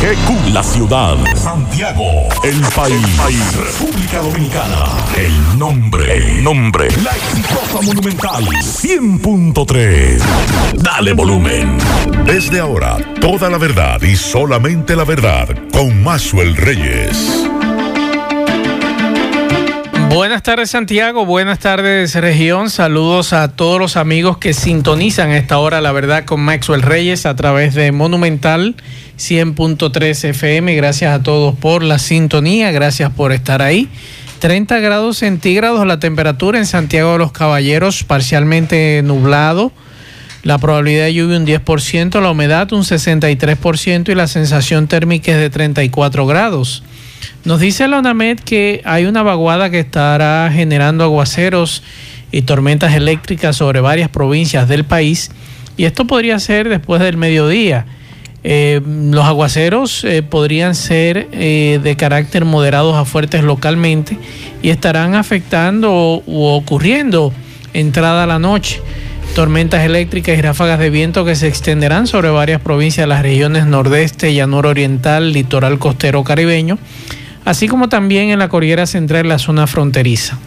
WKQ, la ciudad. Santiago, el país. República Dominicana. El nombre, el nombre. La exitosa monumental. 100.3. Dale volumen. Desde ahora, toda la verdad y solamente la verdad con Maxwell Reyes. Buenas tardes Santiago, buenas tardes región, saludos a todos los amigos que sintonizan a esta hora la verdad con Maxwell Reyes a través de Monumental 100.3 FM, gracias a todos por la sintonía, gracias por estar ahí. 30 grados centígrados la temperatura en Santiago de los Caballeros, parcialmente nublado, la probabilidad de lluvia un 10%, la humedad un 63% y la sensación térmica es de 34 grados. Nos dice la ONAMED que hay una vaguada que estará generando aguaceros y tormentas eléctricas sobre varias provincias del país y esto podría ser después del mediodía. Eh, los aguaceros eh, podrían ser eh, de carácter moderados a fuertes localmente y estarán afectando u ocurriendo entrada a la noche. Tormentas eléctricas y ráfagas de viento que se extenderán sobre varias provincias de las regiones nordeste, llanura oriental, litoral costero caribeño así como también en la Cordillera Central, la zona fronteriza.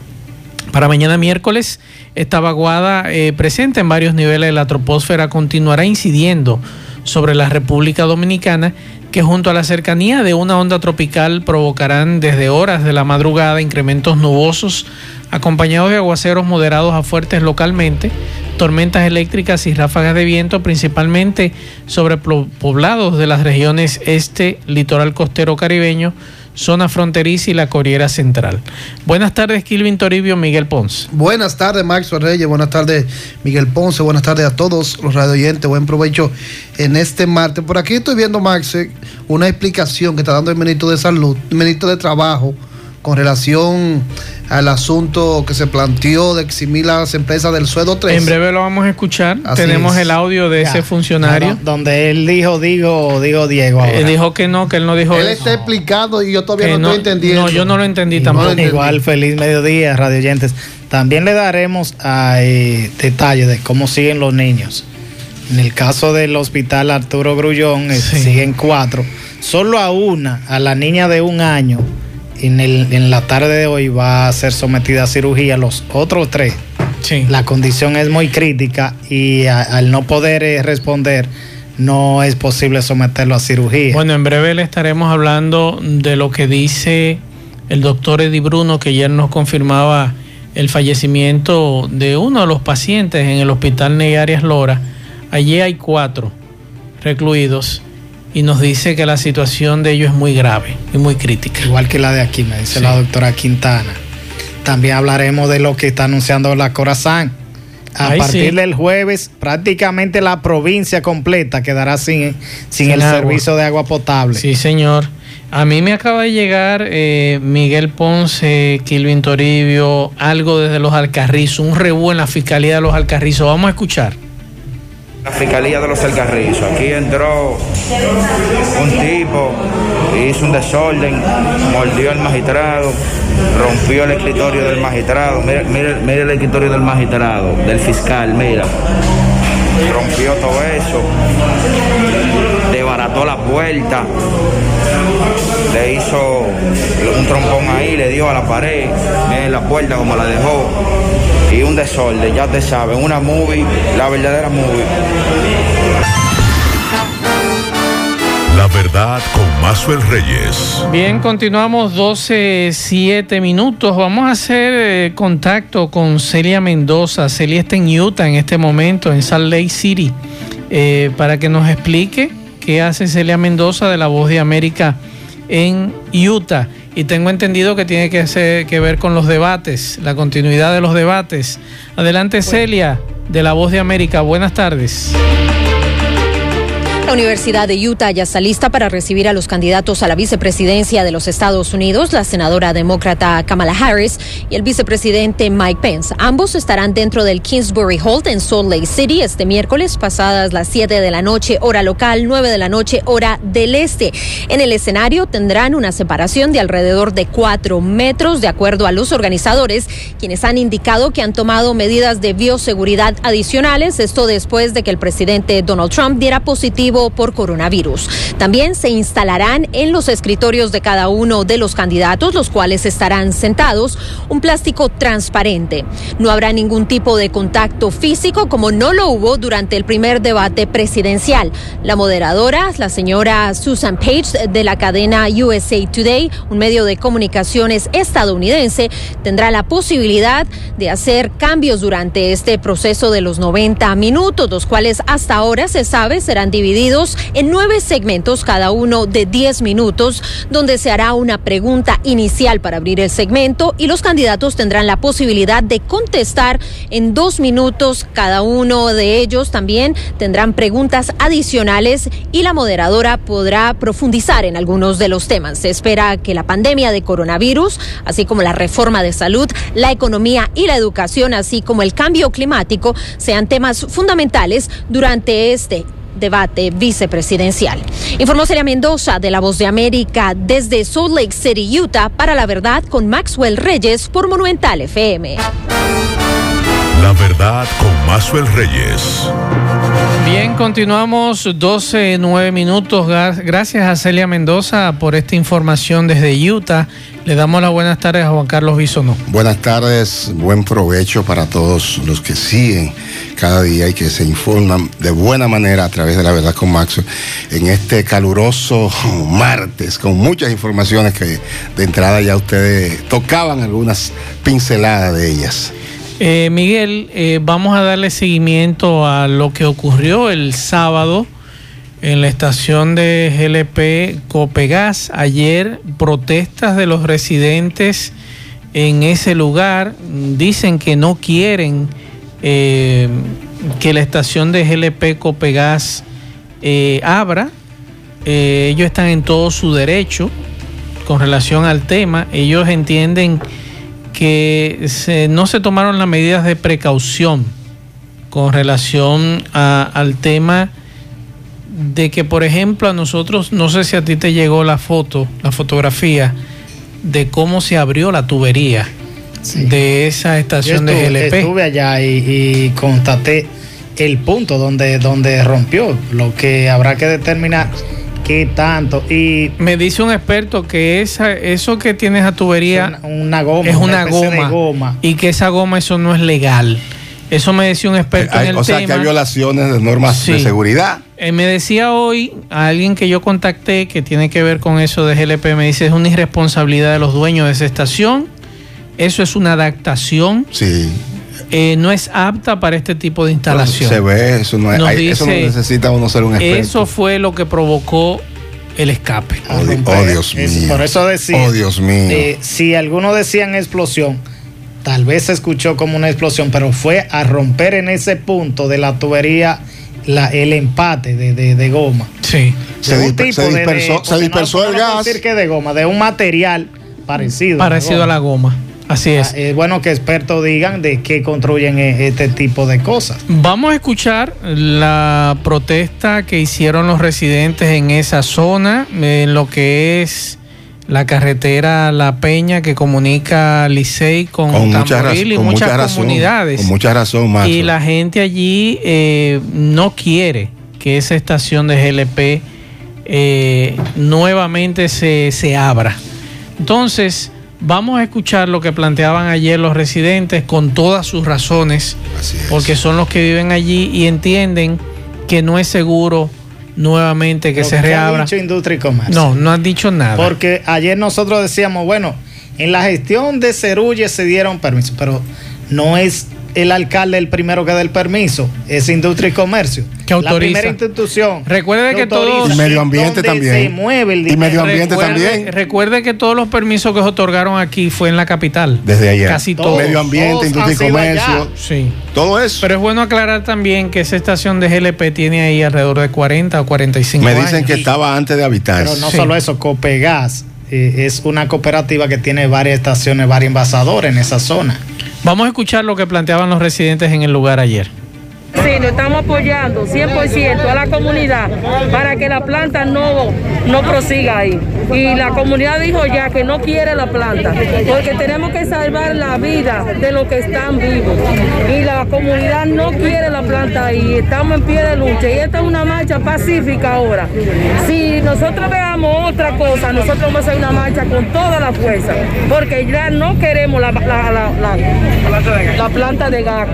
Para mañana miércoles, esta vaguada eh, presente en varios niveles de la troposfera. Continuará incidiendo sobre la República Dominicana, que junto a la cercanía de una onda tropical provocarán desde horas de la madrugada incrementos nubosos acompañados de aguaceros moderados a fuertes localmente, tormentas eléctricas y ráfagas de viento principalmente sobre poblados de las regiones este, litoral costero caribeño, zona fronteriza y la Corriera Central. Buenas tardes, Kilvin Toribio, Miguel Ponce. Buenas tardes, Max Reyes. Buenas tardes, Miguel Ponce. Buenas tardes a todos los radioyentes. Buen provecho en este martes. Por aquí estoy viendo, Max, una explicación que está dando el ministro de Salud, el ministro de Trabajo, con relación al asunto que se planteó de eximir las empresas del sueldo 3. En breve lo vamos a escuchar. Tenemos el audio de ese funcionario. donde él dijo, digo, digo Diego. Él dijo que no, que él no dijo Él está explicando y yo todavía no, estoy entendiendo. No, yo no lo entendí tampoco. Igual, feliz mediodía, radio oyentes. También le daremos eh, detalles de cómo siguen los niños. En el caso del hospital Arturo Grullón, eh, siguen cuatro. Solo a una, a la niña de un año, en, el, en la tarde de hoy va a ser sometida a cirugía. Los otros tres, la condición es muy crítica y al no poder eh, responder, no es posible someterlo a cirugía. Bueno, en breve le estaremos hablando de lo que dice el doctor Eddie Bruno, que ayer nos confirmaba el fallecimiento de uno de los pacientes en el hospital Negarias Lora. Allí hay cuatro recluidos y nos dice que la situación de ellos es muy grave y muy crítica. Igual que la de aquí, me dice la doctora Quintana. También hablaremos de lo que está anunciando la Corazán. A partir del jueves, prácticamente la provincia completa quedará sin, sin, el servicio de agua potable. Sí, señor. A mí me acaba de llegar eh, Miguel Ponce, Kilvin Toribio, algo desde los Alcarrizos, un rebú en la Fiscalía de los Alcarrizos. Vamos a escuchar. La Fiscalía de los Alcarrizos. Aquí entró un tipo, hizo un desorden, mordió al magistrado, rompió el escritorio del magistrado. Mire, el escritorio del magistrado, del fiscal, mira. Rompió todo eso, desbarató la puerta, le hizo un trompón ahí, le dio a la pared, en la puerta como la dejó y un desorden, ya te saben, una movie, la verdadera movie. La verdad con Mazuel Reyes. Bien, continuamos 12, 7 minutos. Vamos a hacer eh, contacto con Celia Mendoza. Celia está en Utah en este momento, en Salt Lake City, eh, para que nos explique qué hace Celia Mendoza de la Voz de América en Utah y tengo entendido que tiene que, que ver con los debates, la continuidad de los debates. Adelante Celia, de La Voz de América. Buenas tardes. La Universidad de Utah ya está lista para recibir a los candidatos a la vicepresidencia de los Estados Unidos, la senadora demócrata Kamala Harris y el vicepresidente Mike Pence. Ambos estarán dentro del Kingsbury Hall en Salt Lake City este miércoles pasadas las 7 de la noche hora local, 9 de la noche hora del este. En el escenario tendrán una separación de alrededor de 4 metros de acuerdo a los organizadores, quienes han indicado que han tomado medidas de bioseguridad adicionales, esto después de que el presidente Donald Trump diera positivo por coronavirus. También se instalarán en los escritorios de cada uno de los candidatos, los cuales estarán sentados, un plástico transparente. No habrá ningún tipo de contacto físico como no lo hubo durante el primer debate presidencial. La moderadora, la señora Susan Page de la cadena USA Today, un medio de comunicaciones estadounidense, tendrá la posibilidad de hacer cambios durante este proceso de los 90 minutos, los cuales hasta ahora se sabe serán divididos en nueve segmentos, cada uno de 10 minutos, donde se hará una pregunta inicial para abrir el segmento y los candidatos tendrán la posibilidad de contestar en dos minutos cada uno de ellos. También tendrán preguntas adicionales y la moderadora podrá profundizar en algunos de los temas. Se espera que la pandemia de coronavirus, así como la reforma de salud, la economía y la educación, así como el cambio climático, sean temas fundamentales durante este debate vicepresidencial. Informó Celia Mendoza de La Voz de América desde Salt Lake City, Utah, para la verdad con Maxwell Reyes por Monumental FM. La verdad con Maxwell Reyes. Bien, continuamos 12, 9 minutos. Gracias a Celia Mendoza por esta información desde Utah. Le damos las buenas tardes a Juan Carlos Bisonó. Buenas tardes, buen provecho para todos los que siguen cada día y que se informan de buena manera a través de la verdad con Maxwell en este caluroso martes con muchas informaciones que de entrada ya ustedes tocaban algunas pinceladas de ellas. Eh, Miguel, eh, vamos a darle seguimiento a lo que ocurrió el sábado en la estación de GLP Copegas. Ayer protestas de los residentes en ese lugar dicen que no quieren eh, que la estación de GLP Copegas abra. ellos están en todo su derecho con relación al tema. Ellos entienden que no se tomaron las medidas de precaución con relación al tema de que, por ejemplo, a nosotros, no sé si a ti te llegó la foto, la fotografía de cómo se abrió la tubería de esa estación de GLP. Estuve allá y, constaté el punto donde, donde rompió, lo que habrá que determinar qué tanto. Y me dice un experto que esa, eso que tiene esa tubería una, goma, es una, goma, y que esa goma eso no es legal. Eso me decía un experto en el o sea, que hay violaciones de normas de seguridad. Eh, me decía hoy a alguien que yo contacté que tiene que ver con eso de GLP, me dice es una irresponsabilidad de los dueños de esa estación. Eso es una adaptación. Sí. Eh, no es apta para este tipo de instalación. se ve, eso no, eso no necesita uno ser un experto. Eso fue lo que provocó el escape. Oh, oh Dios mío. por eso decía. Oh, Dios mío. Eh, si algunos decían explosión, tal vez se escuchó como una explosión, pero fue a romper en ese punto de la tubería la, el empate de, goma. Sí. Se, dispersó, se dispersó el gas. decir que de goma, de un material parecido. Parecido a la goma. Así es. Ah, es bueno que expertos digan de qué construyen e, este tipo de cosas. Vamos a escuchar la protesta que hicieron los residentes en esa zona, en lo que es la carretera La Peña que comunica Licey con, con y muchas comunidades. con mucha razón, más. Y la gente allí eh, no quiere que esa estación de GLP eh, nuevamente se, se abra. Entonces, Vamos a escuchar lo que planteaban ayer los residentes con todas sus razones, porque son los que viven allí y entienden que no es seguro nuevamente que se reabra. Ha dicho industria y comercio? No, no han dicho nada. Porque ayer nosotros decíamos, bueno, en la gestión de Cerulle se dieron permisos, pero no es el alcalde el primero que da el permiso, es Industria y Comercio. Que autoriza. La primera institución. Recuerde que, todos. Y medio ambiente también. Se mueve el Y medio ambiente también. Recuerde que todos los permisos que se otorgaron aquí fue en la capital. Desde ayer. Casi todo. Medio ambiente, industria y comercio. Sí. Todo eso. Pero es bueno aclarar también que esa estación de GLP tiene ahí alrededor de 40 o 45 años. Me dicen que estaba antes de habitar. Pero no solo eso, Copegas eh, es una cooperativa que tiene varias estaciones, varios envasadores en esa zona. Vamos a escuchar lo que planteaban los residentes en el lugar ayer. Sí, nos estamos apoyando 100% a la comunidad para que la planta no, no prosiga ahí. y la comunidad dijo ya que no quiere la planta, porque tenemos que salvar la vida de los que están vivos. Y la comunidad no quiere la planta y estamos en pie de lucha. Y esta es una marcha pacífica ahora. Si nosotros veamos otra cosa, nosotros vamos a hacer una marcha con toda la fuerza, porque ya no queremos la, la, la, la planta de gas.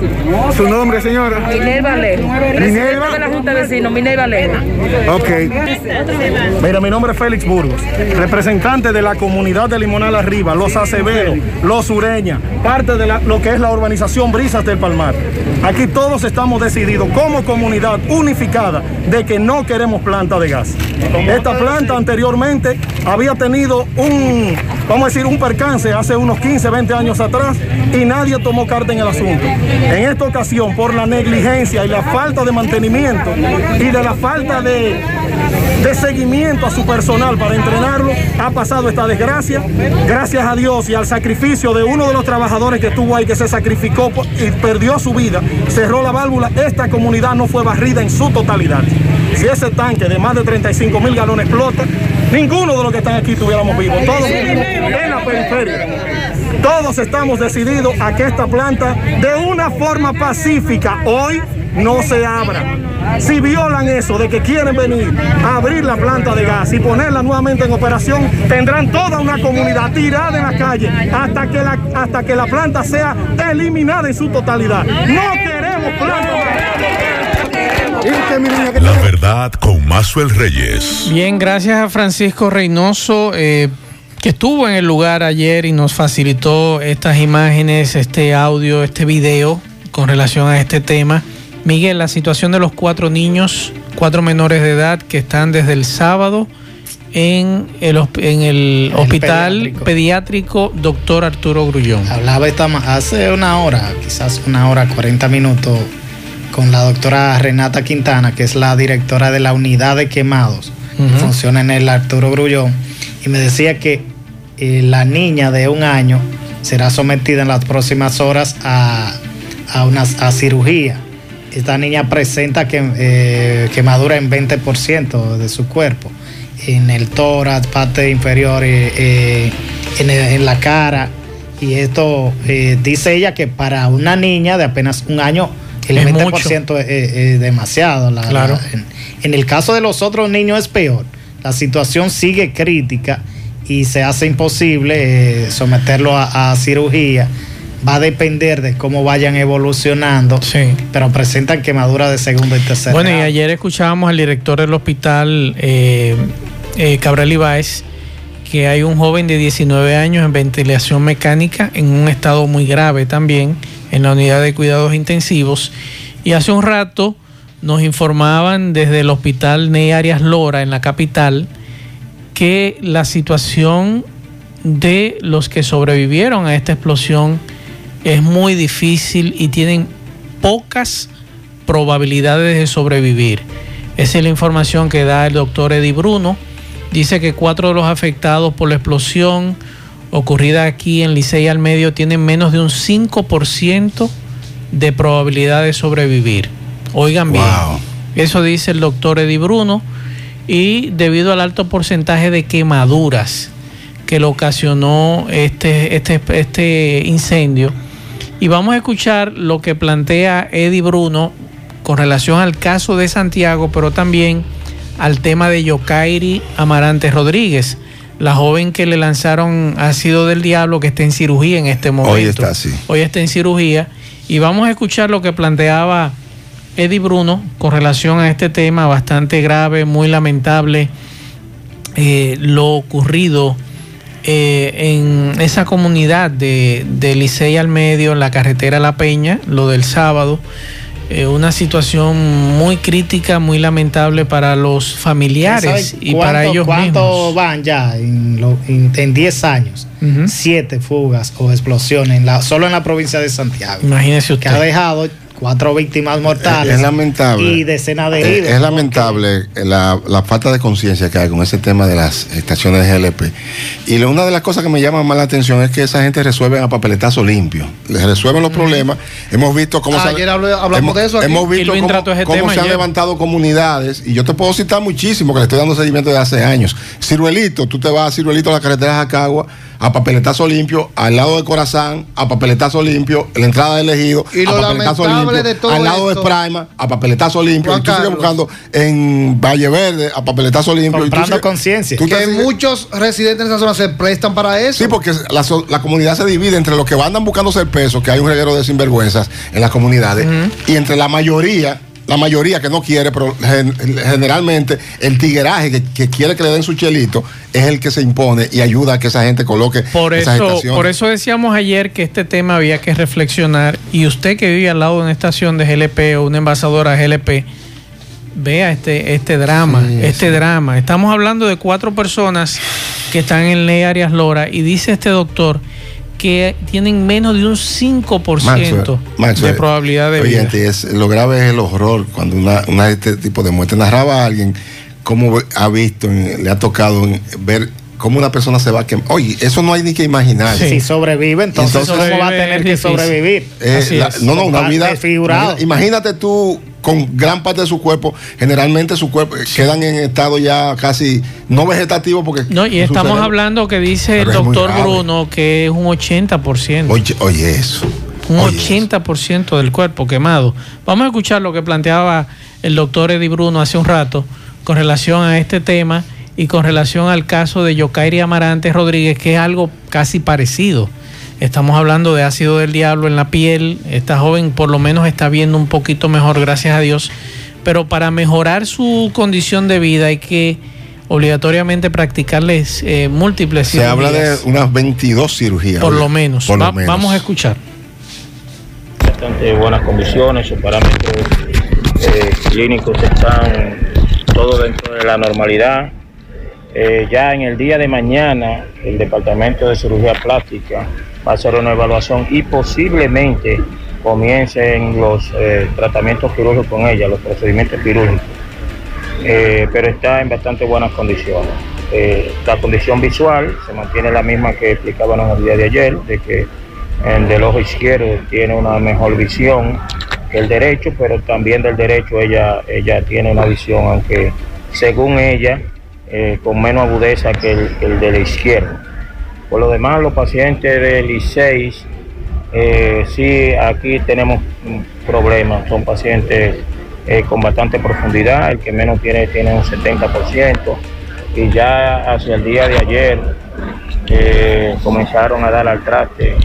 ¿Su nombre, señora? Minerva Alejo. Presidente de la Junta de Vecinos, Minerva Alejo. Ok. Mira, mi nombre es Félix Burgos, representante de la comunidad de Limonal Arriba, Los Acevedos, Los Ureña, parte de la- lo que es la urbanización Brisas del Palmar. Aquí todos estamos decididos como comunidad unificada de que no queremos planta de gas. Esta planta anteriormente había tenido un, vamos a decir, un percance hace unos 15, 20 años atrás y nadie tomó carta en el asunto. En esta ocasión, por la negligencia y la falta de mantenimiento y de la falta de, de seguimiento a su personal para entrenarlo, ha pasado esta desgracia. Gracias a Dios y al sacrificio de uno de los trabajadores que estuvo ahí, que se sacrificó y perdió su vida, cerró la válvula, esta comunidad no fue barrida en su totalidad. Si ese tanque de más de 35 mil galones explota, ninguno de los que están aquí estuviéramos vivos. Todos vivimos en la periferia. Todos estamos decididos a que esta planta, de una forma pacífica, hoy no se abra. Si violan eso de que quieren venir a abrir la planta de gas y ponerla nuevamente en operación, tendrán toda una comunidad tirada en la calle hasta que la, hasta que la planta sea eliminada en su totalidad. No queremos planta. Verdad con Maxwell Reyes. Bien, gracias a Francisco Reynoso, eh, que estuvo en el lugar ayer y nos facilitó estas imágenes, este audio, este video con relación a este tema. Miguel, la situación de los cuatro niños, cuatro menores de edad que están desde el sábado en el, en el hospital pediátrico. doctor Arturo Grullón. Hablaba esta hace una hora, quizás una hora, 40 minutos, con la doctora Renata Quintana, que es la directora de la unidad de quemados, que funciona en el Arturo Grullón, y me decía que eh, la niña de un año será sometida en las próximas horas a, a una a cirugía. Esta niña presenta que, eh, quemadura en 20% de su cuerpo, en el tórax, parte inferior, eh, eh, en, el- en la cara. Y esto dice ella que para una niña de apenas un año, el Es 20% es, demasiado. la- Claro. la- en, en el caso de los otros niños es peor. La situación sigue crítica y se hace imposible eh, someterlo a, a cirugía. Va a depender de cómo vayan evolucionando, pero presentan quemaduras de segundo y tercer Bueno, y ayer escuchábamos al director del hospital eh, eh, Cabral Ibáez que hay un joven de 19 años en ventilación mecánica en un estado muy grave también en la unidad de cuidados intensivos. Y hace un rato nos informaban desde el hospital Ney Arias Lora en la capital que la situación de los que sobrevivieron a esta explosión es muy difícil y tienen pocas probabilidades de sobrevivir. Esa es la información que da el doctor Eddie Bruno. Dice que cuatro de los afectados por la explosión ocurrida aquí en Licey al Medio tienen menos de un 5% de probabilidad de sobrevivir. Oigan bien. Eso dice el doctor Eddie Bruno. Y debido al alto porcentaje de quemaduras que lo ocasionó este, este, este incendio. Y vamos a escuchar lo que plantea Eddie Bruno con relación al caso de Santiago, pero también al tema de Yokairi Amarante Rodríguez, la joven que le lanzaron ácido del diablo que está en cirugía en este momento. Hoy está así. Hoy está en cirugía. Y vamos a escuchar lo que planteaba Eddie Bruno con relación a este tema bastante grave, muy lamentable, eh, lo ocurrido eh, en esa comunidad de, de Licey al medio, en la carretera La Peña, lo del sábado. Eh, una situación muy crítica, muy lamentable para los familiares ¿Sabe y para ellos ¿Cuánto mismos. van ya en, lo- en- en 10 años? Siete fugas o explosiones en la- solo en la provincia de Santiago. Imagínese Que ha usted. dejado cuatro víctimas mortales. Es, lamentable. Y decenas de heridos. Es, es lamentable la, la, falta de conciencia que hay con ese tema de las estaciones de GLP. Y una de las cosas que me llama más la atención es que esa gente resuelve a papeletazo limpio. Les resuelven los mm. problemas. Hemos visto cómo ah, se ayer hablamos hemos, de eso. Aquí. Hemos visto cómo, cómo se han levantado comunidades. Y yo te puedo citar muchísimo, que le estoy dando seguimiento de hace años. Ciruelito, tú te vas a Ciruelito a la carretera de Jacagua a papeletazo limpio, al lado de Corazán, a papeletazo limpio, la entrada de elegido, y a papeletazo limpio, al lado de Prima, a papeletazo limpio, y tú sigues buscando en Valle Verde, a papeletazo limpio. Comprando conciencia. Que muchos residentes de esa zona se prestan para eso. Sí, porque la, la, comunidad se divide entre los que andan buscando ser pesos, que hay un reguero de sinvergüenzas en las comunidades, y entre la mayoría la mayoría que no quiere, pero generalmente el tigueraje que, quiere que le den su chelito es el que se impone y ayuda a que esa gente coloque por eso, Por eso decíamos ayer que este tema había que reflexionar y usted que vive al lado de una estación de GLP o una envasadora GLP, vea este, este drama, este drama. Estamos hablando de cuatro personas que están en Ley Arias Lora y dice este doctor que tienen menos de un 5% de probabilidad de vida. Es, lo grave es el horror cuando una, una este tipo de muerte narraba a alguien cómo ha visto, le ha tocado ver cómo una persona se va a quemar. Oye, eso no hay ni que imaginar. Si sobrevive, entonces, ¿cómo va a tener que sobrevivir? Eh, no, no, una vida. Imagínate tú con gran parte de su cuerpo, generalmente su cuerpo quedan en estado ya casi no vegetativo porque no y estamos hablando que dice el doctor Bruno que es un 80%. Oye, oye eso. Un 80% del cuerpo quemado. Vamos a escuchar lo que planteaba el doctor Eddie Bruno hace un rato con relación a este tema y con relación al caso de Yokairi Amarante Rodríguez, que es algo casi parecido. Estamos hablando de ácido del diablo en la piel. Esta joven por lo menos está viendo un poquito mejor, gracias a Dios. Pero para mejorar su condición de vida hay que obligatoriamente practicarles eh, múltiples Se habla de unas 22 cirugías. Por lo menos. Vamos a escuchar. Bastante buenas condiciones, sus parámetros eh, clínicos están todo dentro de la normalidad. Eh, ya en el día de mañana, el Departamento de Cirugía Plástica va a hacer una evaluación y posiblemente comiencen los eh, tratamientos quirúrgicos con ella, los procedimientos quirúrgicos. Eh, pero está en bastante buenas condiciones. La condición visual se mantiene la misma que explicaban en el día de ayer, de que el del ojo izquierdo tiene una mejor visión que el derecho, pero también del derecho ella, ella tiene una visión, aunque según ella, con menos agudeza que el, el de la izquierda. Por lo demás, los pacientes del I6, eh, sí, aquí tenemos problemas, son pacientes eh, con bastante profundidad, el que menos tiene tiene un 70%, y ya hacia el día de ayer eh, comenzaron a dar al traste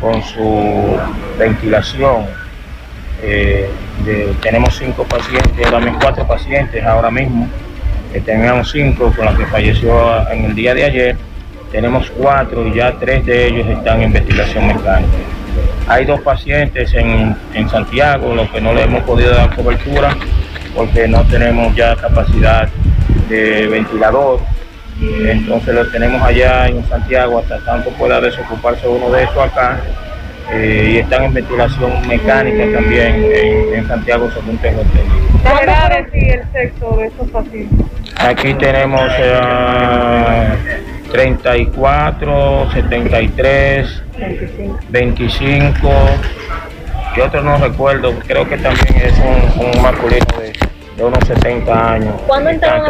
con su ventilación. tenemos cinco pacientes, también cuatro pacientes ahora mismo, teníamos cinco con los que falleció en el día de ayer tenemos cuatro y ya tres de ellos están en investigación mecánica. Hay dos pacientes en, Santiago, los que no le hemos podido dar cobertura porque no tenemos ya capacidad de ventilador. Entonces los tenemos allá en Santiago hasta tanto pueda desocuparse uno de esos acá. Eh, y están en ventilación mecánica también en, Santiago, según tengo entendido. ¿Cuál el sexo de esos pacientes? Aquí tenemos eh, 34, 73, 25. y otro no recuerdo, creo que también es un, masculino de, unos 70 años.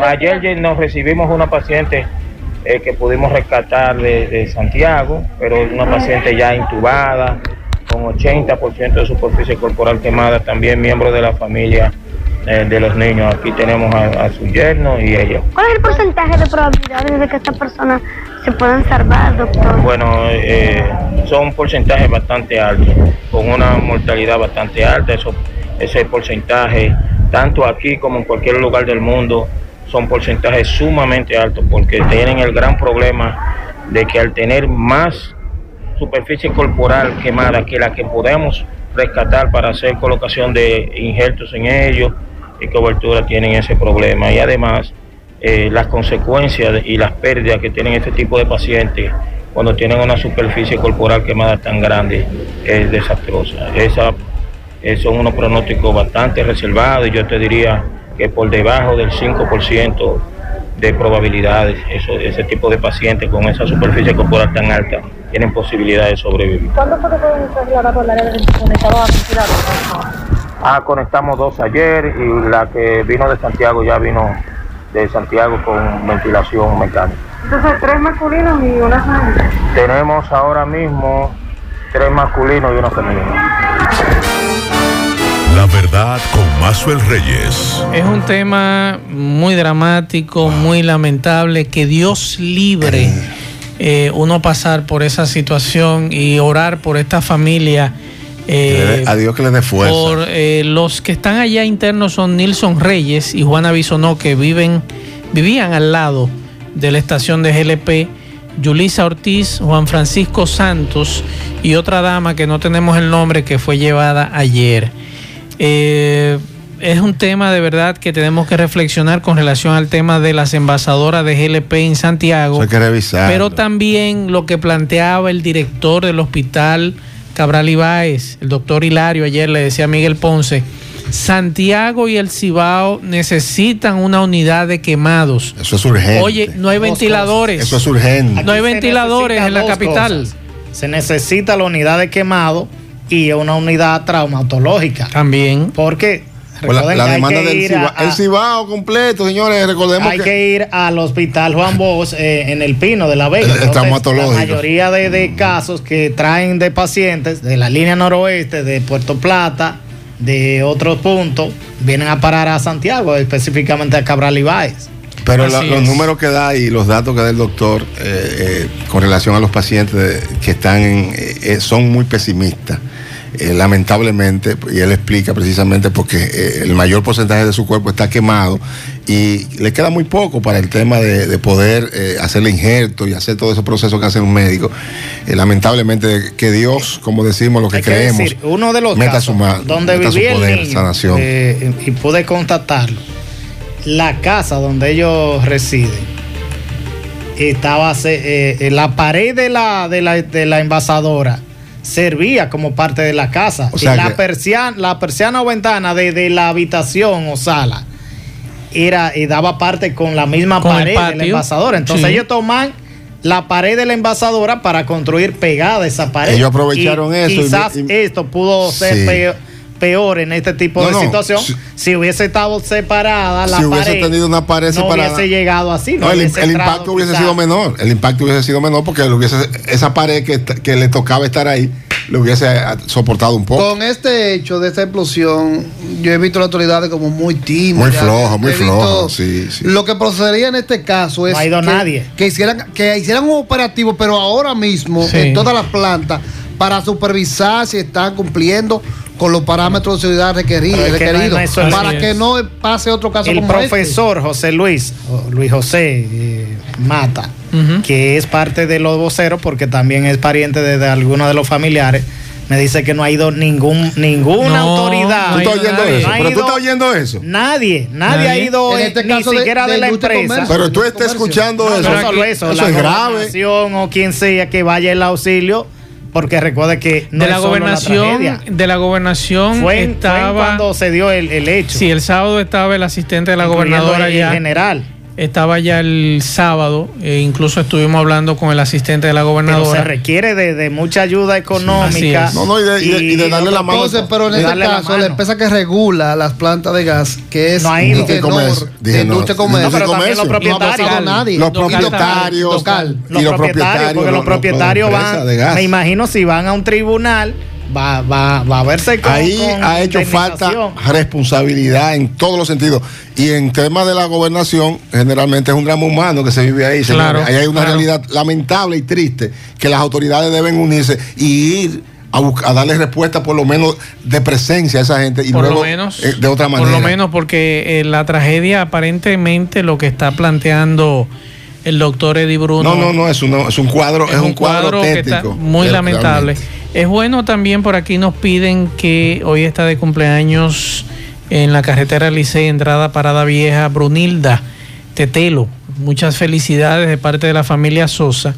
ayer nos recibimos una paciente eh, que pudimos rescatar de, Santiago, pero una paciente ya intubada, con 80% de superficie corporal quemada, también miembro de la familia eh, de los niños. Aquí tenemos a, su yerno y ella. ¿Cuál es el porcentaje de probabilidades de que esta persona se puedan salvar, doctor? Bueno, eh, son porcentajes bastante altos, con una mortalidad bastante alta. Eso, ese porcentaje, tanto aquí como en cualquier lugar del mundo, son porcentajes sumamente altos porque tienen el gran problema de que al tener más superficie corporal quemada que la que podemos rescatar para hacer colocación de injertos en ellos, y cobertura tienen ese problema. Y además, eh, las consecuencias y las pérdidas que tienen este tipo de pacientes cuando tienen una superficie corporal quemada tan grande es desastrosa. Esa son unos pronósticos bastante reservados y yo te diría que por debajo del 5% de probabilidades, eso, ese tipo de pacientes con esa superficie corporal tan alta tienen posibilidad de sobrevivir. ¿Cuándo fue que trasladados al área de conectados a? Ah, conectamos dos ayer y la que vino de Santiago ya vino de Santiago con ventilación mecánica. Entonces, tres masculinos y una femenina. Tenemos ahora mismo tres masculinos y una femenina. Verdad con Mazuel Reyes. Es un tema muy dramático, muy lamentable, que Dios libre eh, uno pasar por esa situación y orar por esta familia. eh, a Dios que le dé fuerza. por eh, los que están allá internos son Nilson Reyes y Juana Bisonó que viven, vivían al lado de la estación de GLP, Yulisa Ortiz, Juan Francisco Santos y otra dama que no tenemos el nombre que fue llevada ayer. Eh, es un tema de verdad que tenemos que reflexionar con relación al tema de las envasadoras de GLP en Santiago. Eso hay que revisar. Pero también lo que planteaba el director del hospital Cabral Ibáez, el doctor Hilario, ayer le decía a Miguel Ponce, Santiago y el Cibao necesitan una unidad de quemados. Eso es urgente. Oye, no hay ventiladores. Eso es urgente. No hay ventiladores en la capital. cosas. Se necesita la unidad de quemado y una unidad traumatológica. También. Porque Pues la, la demanda del Cibao. a- El Cibao completo, señores, recordemos hay que, que ir al hospital Juan Bosch eh, en el Pino de la Vega. Entonces, traumatológico. La mayoría de, de casos que traen de pacientes de la línea noroeste, de Puerto Plata, de otros puntos, vienen a parar a Santiago, específicamente a Cabral Ibáez. Pero la- Así los números que da y los datos que da el doctor eh, eh, con relación a los pacientes que están en, eh, eh, son muy pesimistas. Lamentablemente, y él explica precisamente porque el mayor porcentaje de su cuerpo está quemado y le queda muy poco para el tema de, de poder eh, hacerle injerto y hacer todo ese proceso que hace un médico. Lamentablemente, que Dios, como decimos, lo que creemos, decir, uno de los meta casos su mano, donde meta su vivía poder, el niño, sanación. y pude constatarlo, la casa donde ellos residen estaba eh, eh, la pared de la, de la de la envasadora servía como parte de la casa O sea y la que- persiana la persiana o ventana de, de la habitación o sala era y daba parte con la misma Con pared de la envasadora entonces Sí. ellos toman la pared de la envasadora para construir pegada esa pared Ellos aprovecharon Y eso y- quizás y- esto pudo ser Sí. peor, peor en este tipo No, de no, situación si- si hubiese estado separada la si hubiese pared tenido una pared no separada hubiese llegado así no, No, el, hubiese impacto hubiese quizás. sido menor. El impacto hubiese sido menor porque hubiese, esa pared que, que le tocaba estar ahí le hubiese ah, soportado un poco. Con este hecho de esta explosión, yo he visto a las autoridades como muy tímidas. Muy flojo, muy sí, sí. Lo que procedería en este caso es No ha ido que, nadie. que hicieran que hicieran un operativo, pero ahora mismo Sí. en todas las plantas para supervisar si están cumpliendo con los parámetros de seguridad requeridos, no- no para que no pase otro caso el como este. profesor José Luis Luis José eh, Mata que es parte de los voceros porque también es pariente de, de algunos de los familiares me dice que no ha ido ningún ninguna No, autoridad no ¿Tú estás oyendo nadie. eso? No ha Pero tú ido- estás oyendo eso. nadie nadie, ha ido En este ni caso siquiera de, de la empresa comercio. Pero tú estás comercio. escuchando No, eso. no solo eso, eso la es grave. o quien sea que vaya el auxilio, porque recuerde que no de la es solo gobernación, tragedia. de la gobernación Fue, en- fue en estaba cuando se dio el, el hecho. Sí, el sábado estaba el asistente de la gobernadora el ya. general. Estaba ya el sábado, e incluso estuvimos hablando con el asistente de la Pero se gobernadora. requiere de, de mucha ayuda económica. No, no, y de, y de- y de darle la mano. Entonces, pero en este la caso, la, empresa que regula las plantas de gas, que es No ha ido. Comercio, industria y No, comercio, pero también comercio. los no propietarios. nadie. los Local, propietarios local. los y los propietarios, propietarios porque los propietarios van, me imagino si van a un tribunal, va, va, va a verse con Ahí con ha hecho falta responsabilidad en todos los sentidos. Y en tema de la gobernación, generalmente es un drama humano que se vive ahí. Claro, ahí hay una claro. realidad lamentable y triste que las autoridades deben unirse y ir a, busc- a darle respuesta por lo menos de presencia a esa gente y por luego lo menos eh, de otra manera. por lo menos porque eh, la tragedia aparentemente lo que está planteando el doctor Eddie Bruno No, no, no, es un, es un cuadro, es, un cuadro, que está muy lamentable. Es bueno también por aquí nos piden que hoy está de cumpleaños en la carretera Licey, entrada Parada Vieja, Brunilda Tetelo. Muchas felicidades de parte de la familia Sosa.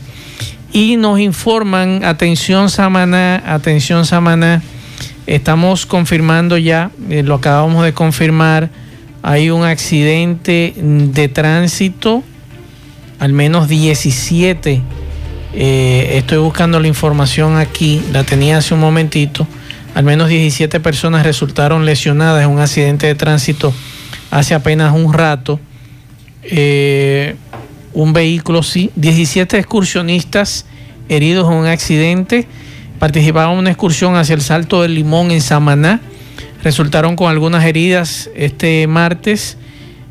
Y nos informan, atención Samaná, atención Samaná, Estamos confirmando ya, eh, lo acabamos de confirmar, hay un accidente de tránsito, al menos 17. eh, estoy buscando la información aquí, la tenía hace un momentito. Al menos 17 personas resultaron lesionadas en un accidente de tránsito hace apenas un rato. Eh, un vehículo, sí, 17 excursionistas heridos en un accidente. Participaban en una excursión hacia el Salto del Limón en Samaná. Resultaron con algunas heridas este martes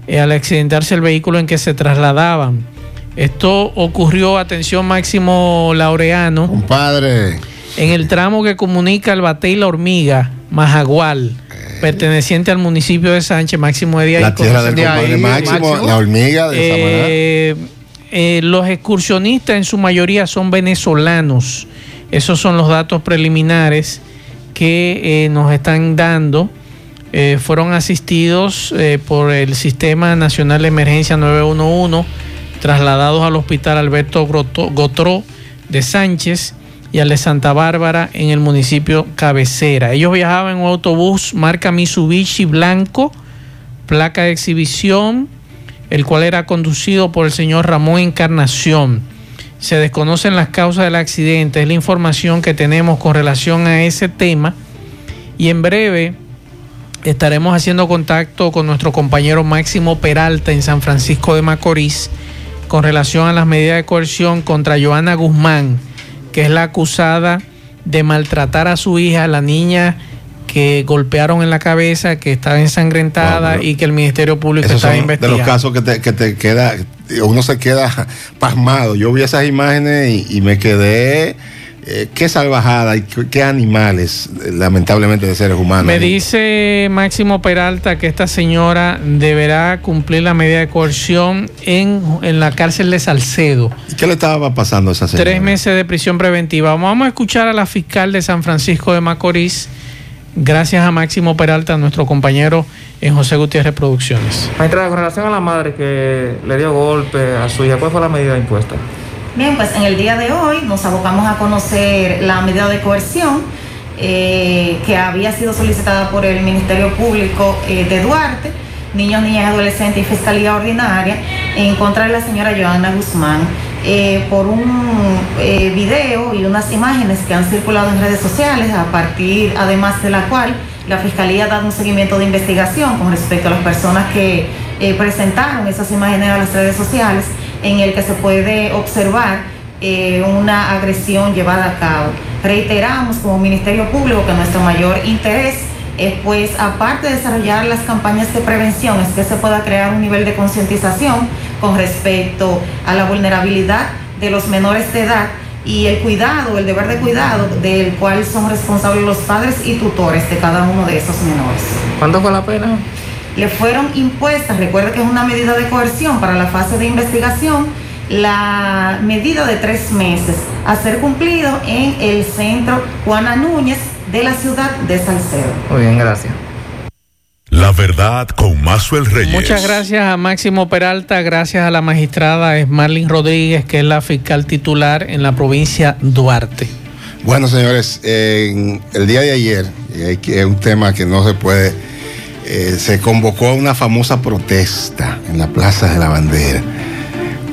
eh, al accidentarse el vehículo en que se trasladaban. Esto ocurrió, atención Máximo Laureano. Compadre. En el tramo que comunica el Bate y la Hormiga, Majagual, perteneciente al municipio de Sánchez, Máximo de Díaz. La tierra del compadre Máximo, la hormiga de Eh, eh, los excursionistas en su mayoría son venezolanos. Esos son los datos preliminares que eh, nos están dando. Eh, fueron asistidos eh, por el Sistema Nacional de Emergencia 911, trasladados al Hospital Alberto Gotró de Sánchez y al de Santa Bárbara en el municipio Cabecera. Ellos viajaban en un autobús marca Mitsubishi blanco, placa de exhibición, el cual era conducido por el señor Ramón Encarnación. Se desconocen las causas del accidente, es la información que tenemos con relación a ese tema. Y en breve estaremos haciendo contacto con nuestro compañero Máximo Peralta en San Francisco de Macorís con relación a las medidas de coerción contra Joana Guzmán, que es la acusada de maltratar a su hija, la niña que golpearon en la cabeza, que estaba ensangrentada y que el Ministerio Público estaba son de investigando. los casos que te, que te queda, uno se queda pasmado. Yo vi esas imágenes y, y me quedé, eh, qué salvajada y qué, qué animales, eh, lamentablemente, de seres humanos. Me dice Máximo Peralta que esta señora deberá cumplir la medida de coerción en, en la cárcel de Salcedo. ¿Qué le estaba pasando a esa señora? Tres meses de prisión preventiva. Vamos a escuchar a la fiscal de San Francisco de Macorís, gracias a Máximo Peralta, nuestro compañero en José Gutiérrez Producciones. Magistrada, con relación a la madre que le dio golpe a su hija, ¿cuál fue la medida impuesta? Bien, pues en el día de hoy nos abocamos a conocer la medida de coerción eh, que había sido solicitada por el Ministerio Público eh, de Duarte, Niños, Niñas, Adolescentes y Fiscalía Ordinaria en contra de la señora Joana Guzmán eh, por un video y unas imágenes que han circulado en redes sociales, a partir además de la cual la Fiscalía ha dado un seguimiento de investigación con respecto a las personas que presentaron esas imágenes a las redes sociales, en el que se puede observar eh, una agresión llevada a cabo. Reiteramos como Ministerio Público que nuestro mayor interés es pues aparte de desarrollar las campañas de prevención, es que se pueda crear un nivel de concientización con respecto a la vulnerabilidad de los menores de edad y el cuidado, el deber de cuidado del cual son responsables los padres y tutores de cada uno de esos menores. ¿Cuánto fue la pena? Le fueron impuestas, recuerde que es una medida de coerción para la fase de investigación, la medida de tres meses a ser cumplido en el centro Juana Núñez de la ciudad de Salcedo. Muy bien, gracias. La verdad con Maxwell Reyes. Muchas gracias a Máximo Peralta, gracias a la magistrada Esmarlin Rodríguez, que es la fiscal titular en la provincia Duarte. Bueno, señores, en el día de ayer, y hay que- es un tema que no se puede, eh, se convocó una famosa protesta en la Plaza de la Bandera.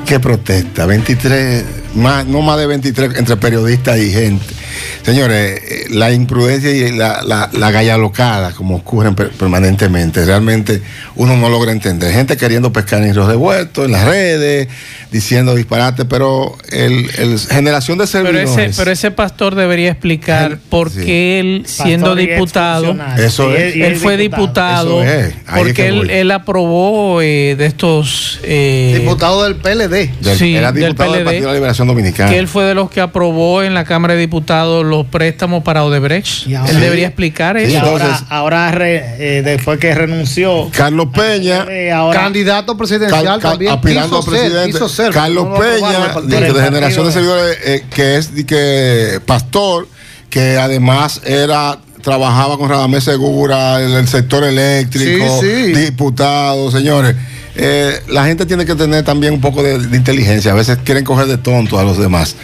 ¿Qué protesta? 23, más, no más de 23 entre periodistas y gente. Señores, eh, la imprudencia y la, la, la gallalocada, como ocurren per- permanentemente, realmente uno no logra entender. Gente queriendo pescar en los devueltos, en las redes, diciendo disparate, pero el, el generación de Pero servidores. ese, pero ese pastor debería explicar por qué él, siendo Pastor diputado. Eso es. él fue diputado, Eso es. Ahí es porque que él, él aprobó eh, de estos... eh, Diputado del PLD. Del- sí, era del diputado del PLD, Partido de la Liberación Dominicana. que él fue de los que aprobó en la Cámara de Diputados los préstamos para Odebrecht. ahora- él debería explicar Y eso. ahora, ahora re- eh, después que renunció. Carlos Peña. eh, ahora, Candidato presidencial Cal- cal- también. aspirando a presidente. ser, Carlos no Peña, partido. de, de generación de servidores, eh, que es que pastor, que además era trabajaba con Radamés Segura en el sector eléctrico, Sí, sí. diputado, señores. Eh, la gente tiene que tener también un poco de, inteligencia. A veces quieren coger de tonto a los demás.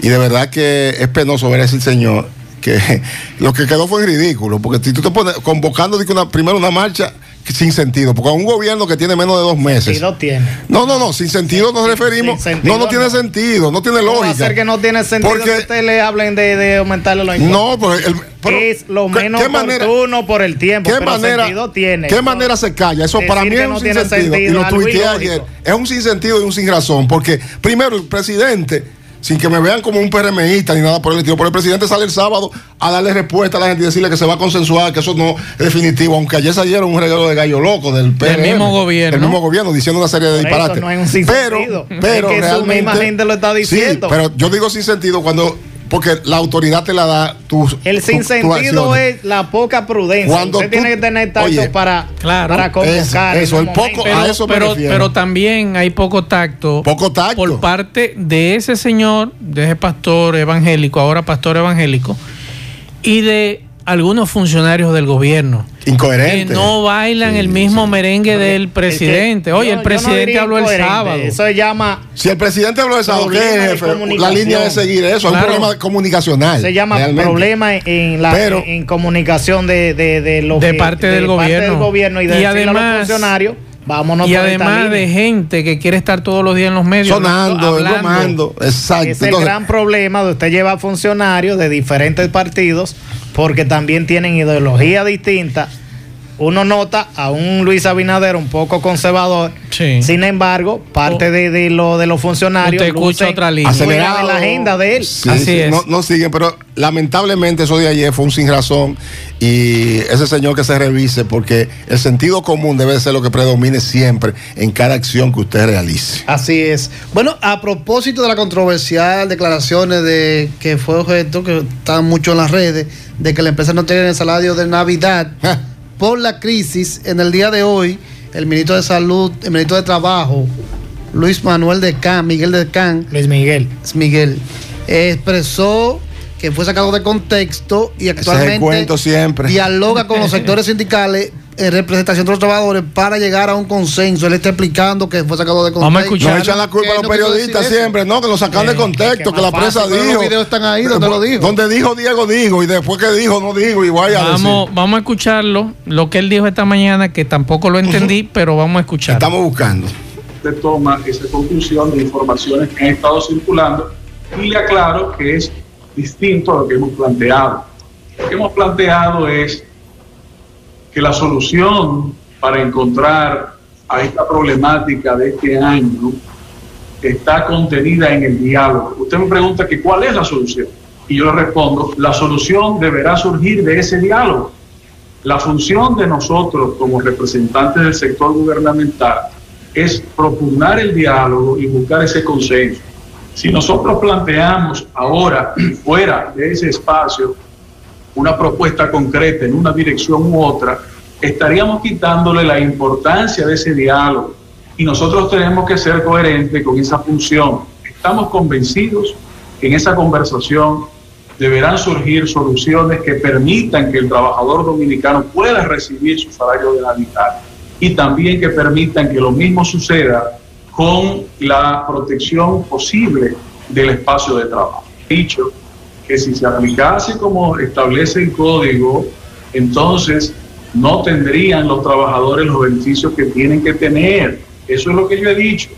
Y de verdad que es penoso ver a ese señor que lo que quedó fue ridículo, porque si tú te pones convocando una, primero una marcha sin sentido, porque a un gobierno que tiene menos de dos meses. Lo tiene. No, no, no, sin sentido nos referimos. sentido no, no tiene sentido, no tiene ¿Cómo va a lógica. ser que no tiene sentido Porque- que ustedes le hablen de, de aumentarle los impuestos? No, pero, el- pero- es lo ¿qué- menos qué manera- oportuno por el tiempo, ¿Qué pero manera, sentido tiene. ¿Qué manera se calla? Eso para mí es no un sinsentido. Y sentido, lo algo tuiteé ayer. Es un sinsentido y un sin razón. Porque, primero, el presidente, sin que me vean como un PRMista ni nada por el estilo, pero el presidente sale el sábado a darle respuesta a la gente y decirle que se va a consensuar, que eso no es definitivo. Aunque ayer salieron un regalo de gallo loco del PRM, mismo gobierno. Del mismo gobierno, diciendo una serie de eso disparates. no un. Pero, pero Es que su realmente, misma gente lo está diciendo. Sí, pero yo digo sin sentido cuando. Porque la autoridad te la da tus. El tu- sinsentido acciones. es la poca prudencia. Cuando Usted tú- tiene que tener tacto Oye, para, claro, para convocar. eso, el poco- momento. a eso me pero, refiero. pero también hay poco tacto, Poco tacto. por parte de ese señor, de ese pastor evangélico, ahora pastor evangélico, y de algunos funcionarios del gobierno Incoherente. que no bailan el mismo merengue del presidente. Es que Oye, yo- el no presidente habló el sábado. Eso se llama, Si el presidente habló de sábado, ¿qué es, jefe? La línea de seguir eso, es Claro. un problema comunicacional. se llama realmente. problema en, la, Pero- en comunicación de, de, de lo De que- parte del gobierno. del gobierno y de Y decirle a además- los funcionarios, vámonos y además de gente que quiere estar todos los días en los medios Sonando, hablando. Exacto. Ese es el Entonces, gran problema de usted lleva funcionarios de diferentes partidos porque también tienen ideología distinta. Uno nota a un Luis Abinader un poco conservador. Sí. Sin embargo, parte de, de lo de los funcionarios Usted escucha otra línea. acelerado. la agenda de él. Sí, Así sí, es. No, no siguen, pero lamentablemente eso de ayer fue un sin razón y ese señor que se revise porque el sentido común debe ser lo que predomine siempre en cada acción que usted realice. Así es. Bueno, a propósito de la controversial declaraciones de que fue objeto, que están mucho en las redes, de que la empresa no tiene el salario de Navidad Ja. Por la crisis, en el día de hoy, el ministro de Salud, el ministro de Trabajo, Luis Manuel de Can, Miguel de Can, Luis Miguel. Miguel, expresó que fue sacado de contexto y actualmente dialoga con los sectores sindicales representación de los trabajadores para llegar a un consenso. Él está explicando que fue sacado de contexto. Vamos a escuchar. No echan la culpa a los no periodistas siempre, no, que lo sacan de contexto, que que, la prensa dijo. los videos están ahí donde lo dijo. Donde dijo Diego, dijo, y después que dijo, no dijo, y vaya a Vamos, decir. vamos a escucharlo, lo que él dijo esta mañana, que tampoco lo entendí, pero vamos a escuchar. Estamos buscando. usted toma esa conclusión de informaciones que han estado circulando y le aclaro que es distinto a lo que hemos planteado. Lo que hemos planteado es que la solución para encontrar a esta problemática de este año está contenida en el diálogo. Usted me pregunta que cuál es la solución y yo le respondo, la solución deberá surgir de ese diálogo. La función de nosotros como representantes del sector gubernamental es propugnar el diálogo y buscar ese consenso. Si nosotros planteamos ahora, fuera de ese espacio, una propuesta concreta en una dirección u otra, estaríamos quitándole la importancia de ese diálogo. Y nosotros tenemos que ser coherentes con esa función. Estamos convencidos que en esa conversación deberán surgir soluciones que permitan que el trabajador dominicano pueda recibir su salario de Navidad y también que permitan que lo mismo suceda con la protección posible del espacio de trabajo. Dicho que si se aplicase como establece el código, entonces no tendrían los trabajadores los beneficios que tienen que tener. Eso es lo que yo he dicho.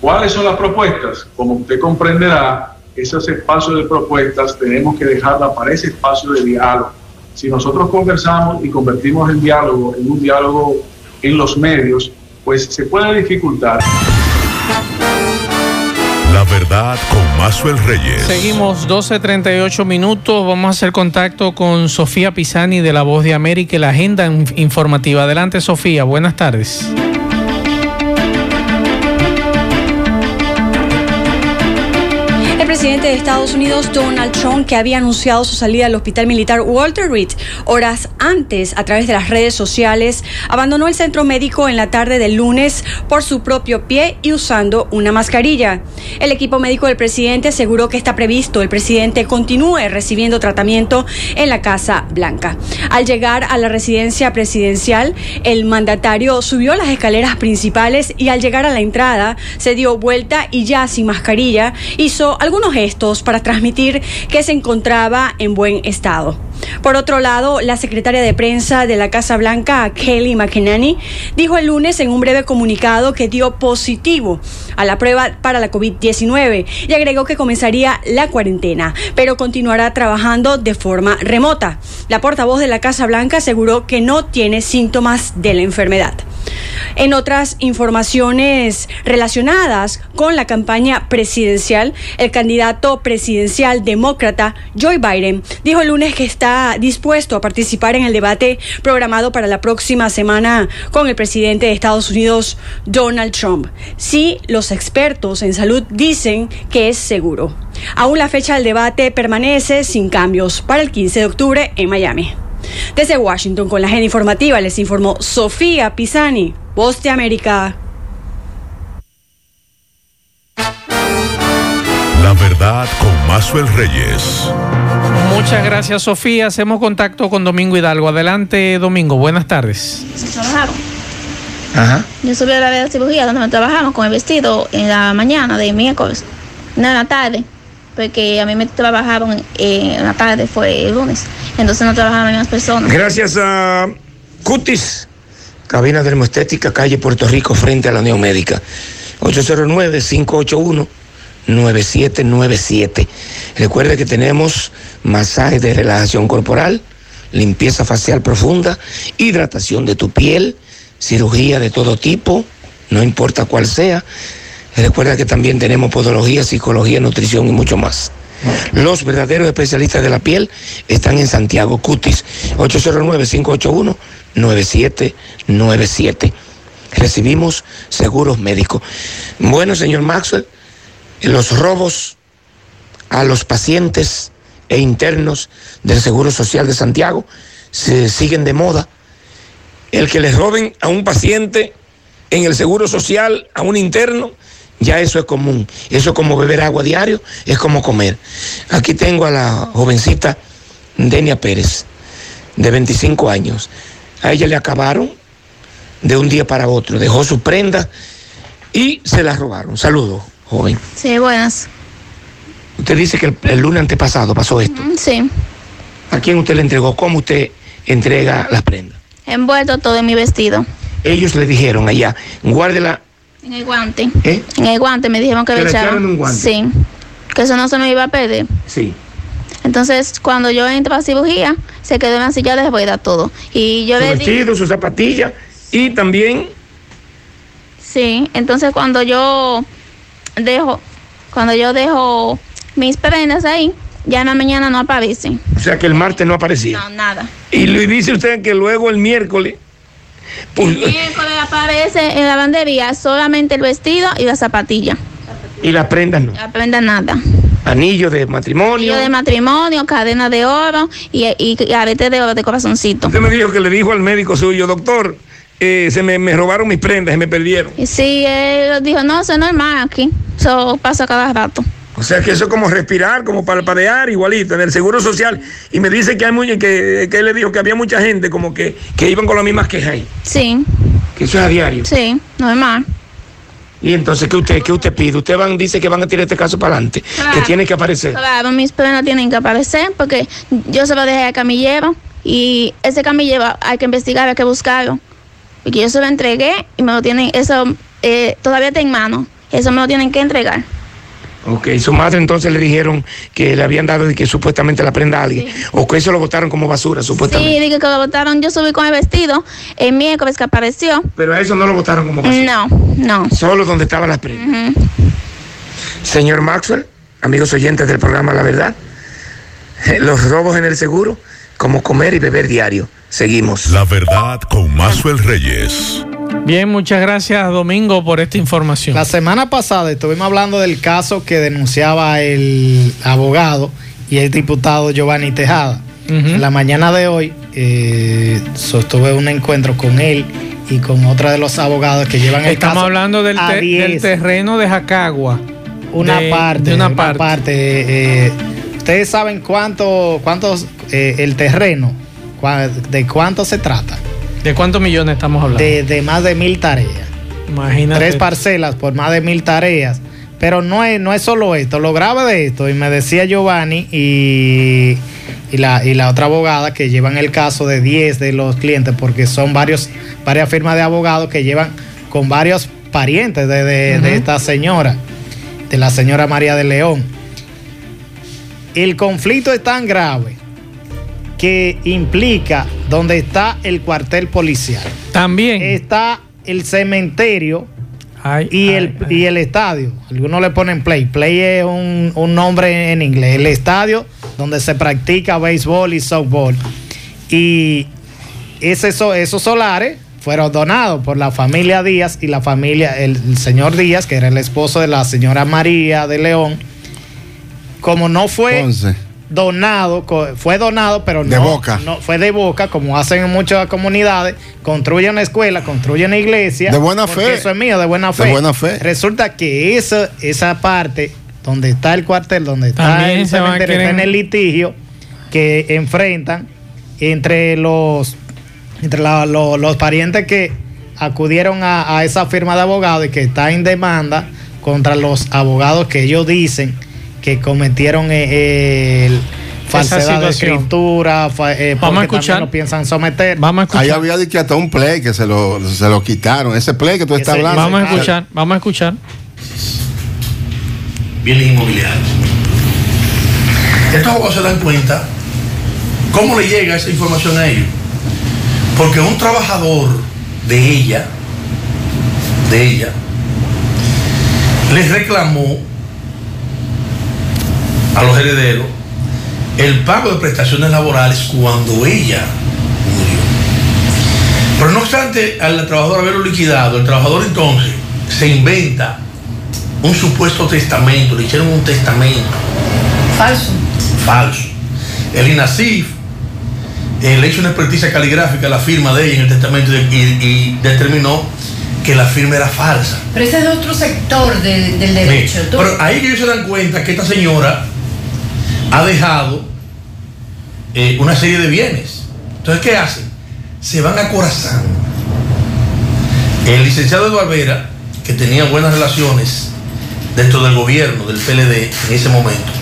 ¿Cuáles son las propuestas? Como usted comprenderá, esos espacios de propuestas tenemos que dejarla para ese espacio de diálogo. Si nosotros conversamos y convertimos el diálogo en un diálogo en los medios, pues se puede dificultar. La verdad con Mazuel Reyes. Seguimos 12.38 minutos. Vamos a hacer contacto con Sofía Pisani de La Voz de América y la agenda in- informativa. Adelante, Sofía. Buenas tardes. De Estados Unidos, Donald Trump, que había anunciado su salida del hospital militar Walter Reed horas antes a través de las redes sociales, abandonó el centro médico en la tarde del lunes por su propio pie y usando una mascarilla. El equipo médico del presidente aseguró que está previsto el presidente continúe recibiendo tratamiento en la Casa Blanca. Al llegar a la residencia presidencial, el mandatario subió las escaleras principales y al llegar a la entrada se dio vuelta y ya sin mascarilla hizo algunos gestos para transmitir que se encontraba en buen estado. Por otro lado, la secretaria de prensa de la Casa Blanca, Kelly McEnany, dijo el lunes en un breve comunicado que dio positivo a la prueba para la COVID-19 y agregó que comenzaría la cuarentena, pero continuará trabajando de forma remota. La portavoz de la Casa Blanca aseguró que no tiene síntomas de la enfermedad. En otras informaciones relacionadas con la campaña presidencial, el candidato presidencial demócrata Joe Biden dijo el lunes que está dispuesto a participar en el debate programado para la próxima semana con el presidente de Estados Unidos, Donald Trump, si los expertos en salud dicen que es seguro. Aún la fecha del debate permanece sin cambios para el 15 de octubre en Miami. Desde Washington, con la agenda informativa, les informó Sofía Pisani, Voz de América. La verdad con Mazuel Reyes. Muchas gracias, Sofía. Hacemos contacto con Domingo Hidalgo. Adelante, Domingo. Buenas tardes. Ajá. Yo subí a la de cirugía donde me trabajamos con el vestido en la mañana de miércoles, no en la tarde, porque a mí me trabajaron eh, en la tarde, fue el lunes, entonces no trabajaban las mismas personas. Gracias a Cutis, cabina dermoestética, calle Puerto Rico, frente a la Unión Médica. 809-581-9797. Recuerde que tenemos masaje de relajación corporal, limpieza facial profunda, hidratación de tu piel, cirugía de todo tipo, no importa cuál sea. Recuerda que también tenemos podología, psicología, nutrición y mucho más. Los verdaderos especialistas de la piel están en Santiago Cutis, 809-581-9797. Recibimos seguros médicos. Bueno, señor Maxwell, los robos a los pacientes e internos del Seguro Social de Santiago se siguen de moda. El que les roben a un paciente en el Seguro Social, a un interno, ya eso es común. Eso es como beber agua diario, es como comer. Aquí tengo a la jovencita Denia Pérez, de 25 años. A ella le acabaron de un día para otro. Dejó su prenda y se la robaron. Saludos, joven. Sí, buenas. Usted dice que el, el lunes antepasado pasó esto. Mm, Sí, ¿A quién usted le entregó? ¿Cómo usted entrega las prendas? envuelto todo en mi vestido, Ellos le dijeron allá, guárdela. En el guante. ¿Eh? En el guante me dijeron que ¿Que me le echaron. un guante? Sí, que eso no se me iba a perder. Sí. Entonces, cuando yo entré para cirugía, se quedó en la silla de ruedas todo. Y yo su le dije, vestido, su zapatilla y también sí, entonces cuando yo dejo, cuando yo dejo mis prendas ahí, ya en la mañana no aparecen. O sea que el martes no aparecía. No, nada. Y le dice usted que luego el miércoles. Pues, El miércoles aparece en la lavandería solamente el vestido y la zapatilla. y las prendas no. No aprenda nada. Anillo de matrimonio. Anillo de matrimonio, cadena de oro y, y, y arete de oro de corazoncito. Usted me dijo que le dijo al médico suyo, doctor, eh, se me, me robaron mis prendas, se me perdieron. Sí, él dijo, no, eso es normal aquí. Eso pasa cada rato. O sea que eso es como respirar, como palpadear, igualito, en el seguro social. Y me dice que hay muy, que, que él le dijo que había mucha gente como que, que iban con las mismas quejas ahí. Sí, Que eso es a diario. sí, normal. Y entonces, ¿qué usted, qué usted pide? Usted van, dice que van a tirar este caso para adelante, que tiene que aparecer. Claro, mis prendas tienen que aparecer porque yo se lo dejé al camillero y ese camillero hay que investigar, hay que buscarlo. Porque yo se lo entregué y me lo tienen, eso eh, todavía está en mano. Eso me lo tienen que entregar. Ok, su madre entonces le dijeron que le habían dado y que supuestamente la prenda a alguien. O que eso lo botaron como basura, supuestamente. Sí, dije que lo botaron. Yo subí con el vestido el miércoles que apareció. Pero a eso no lo botaron como basura. No, no. Solo donde estaban las prendas. Señor Maxwell, amigos oyentes del programa La Verdad, eh, los robos en el seguro, como comer y beber diario. Seguimos. La verdad con Mazuel Reyes. Bien, muchas gracias Domingo por esta información. La semana pasada estuvimos hablando del caso que denunciaba el abogado y el diputado Giovanni Tejada. La mañana de hoy eh, sostuve un encuentro con él y con otra de los abogados que llevan el Estamos caso hablando del, a te- 10. del terreno de Jacagua. una De- parte, de una parte. eh, Ustedes saben cuánto, cuántos eh, el terreno, de cuánto se trata. ¿De cuántos millones estamos hablando? De, de más de mil tareas. Imagínate. Tres parcelas por más de mil tareas, Pero no es, no es solo esto, lo grave de esto, y me decía Giovanni y, y, la, y la otra abogada que llevan el caso de 10 de los clientes, porque son varios, varias firmas de abogados que llevan con varios parientes de, de- esta señora, de la señora María de León. El conflicto es tan grave que implica donde está el cuartel policial. También. Está el cementerio y, el, y el estadio. Algunos le ponen play. Play es un, un nombre en inglés. El estadio donde se practica béisbol y softball. Y ese, so- esos solares fueron donados por la familia Díaz y la familia, el, el señor Díaz, que era el esposo de la señora María de León. Como no fue donado, fue donado, pero De no, boca. no fue de boca, como hacen en muchas comunidades, construyen una escuela, construyen una iglesia. De buena fe. Eso es mío, de buena De fe. buena fe. Resulta que esa, esa parte, donde está el cuartel, donde está También el se está en el litigio que enfrentan entre los entre la- lo- los parientes que acudieron a, a esa firma de abogados y que está en demanda contra los abogados que ellos dicen que cometieron eh, el falsedad de escritura, fa- eh, Vamos a escuchar. también lo piensan someter. Vamos Ahí había que hasta un play que se lo, se lo quitaron. Ese play que tú estás hablando. Vamos a escuchar, vamos a escuchar. bienes inmobiliarios. Estos abogados se dan cuenta cómo le llega esa información a ellos. Porque un trabajador de ella, de ella, les reclamó a los herederos el pago de prestaciones laborales cuando ella murió. Pero no obstante al trabajador haberlo liquidado, el trabajador entonces se inventa un supuesto testamento, le hicieron un testamento Falso. falso. El INASIF eh, le hizo una experticia caligráfica a la firma de ella en el testamento y, y- y determinó que la firma era falsa. Pero ese es otro sector de- del derecho. Tú- Pero ahí que ellos se dan cuenta que esta señora ha dejado eh, una serie de bienes. Entonces, ¿qué hacen? Se van a. El licenciado Eduardo Vera, que tenía buenas relaciones dentro del gobierno del PLD en ese momento,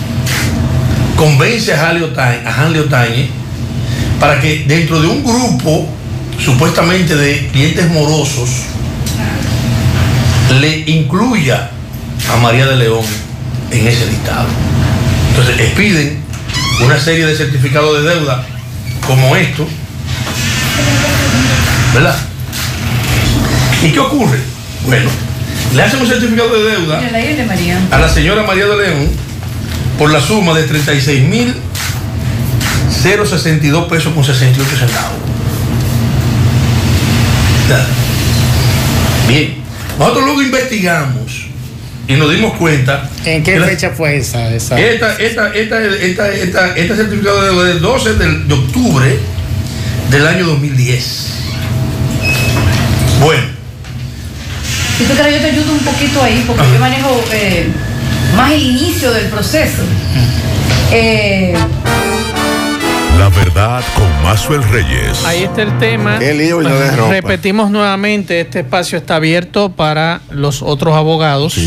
convence a Hanley Otañe para que dentro de un grupo supuestamente de clientes morosos le incluya a María de León en ese listado. Entonces expiden una serie de certificados de deuda como esto, ¿verdad? ¿Y qué ocurre? Bueno, le hacen un certificado de deuda a la señora María de León por la suma de 36 mil 062 pesos con 68 centavos. Bien, nosotros luego investigamos y nos dimos cuenta. ¿En qué la- fecha fue esa? esa? esta, esta, esta, esta, esta- este certificado del 12 del- de octubre del año 2010. Bueno, Si tú quieres, yo te ayudo un poquito ahí, porque yo manejo eh, más el inicio del proceso. Eh, La verdad con Mazuel Reyes. Ahí está el tema. Qué lío y no de ropa. Repetimos nuevamente, este espacio está abierto para los otros abogados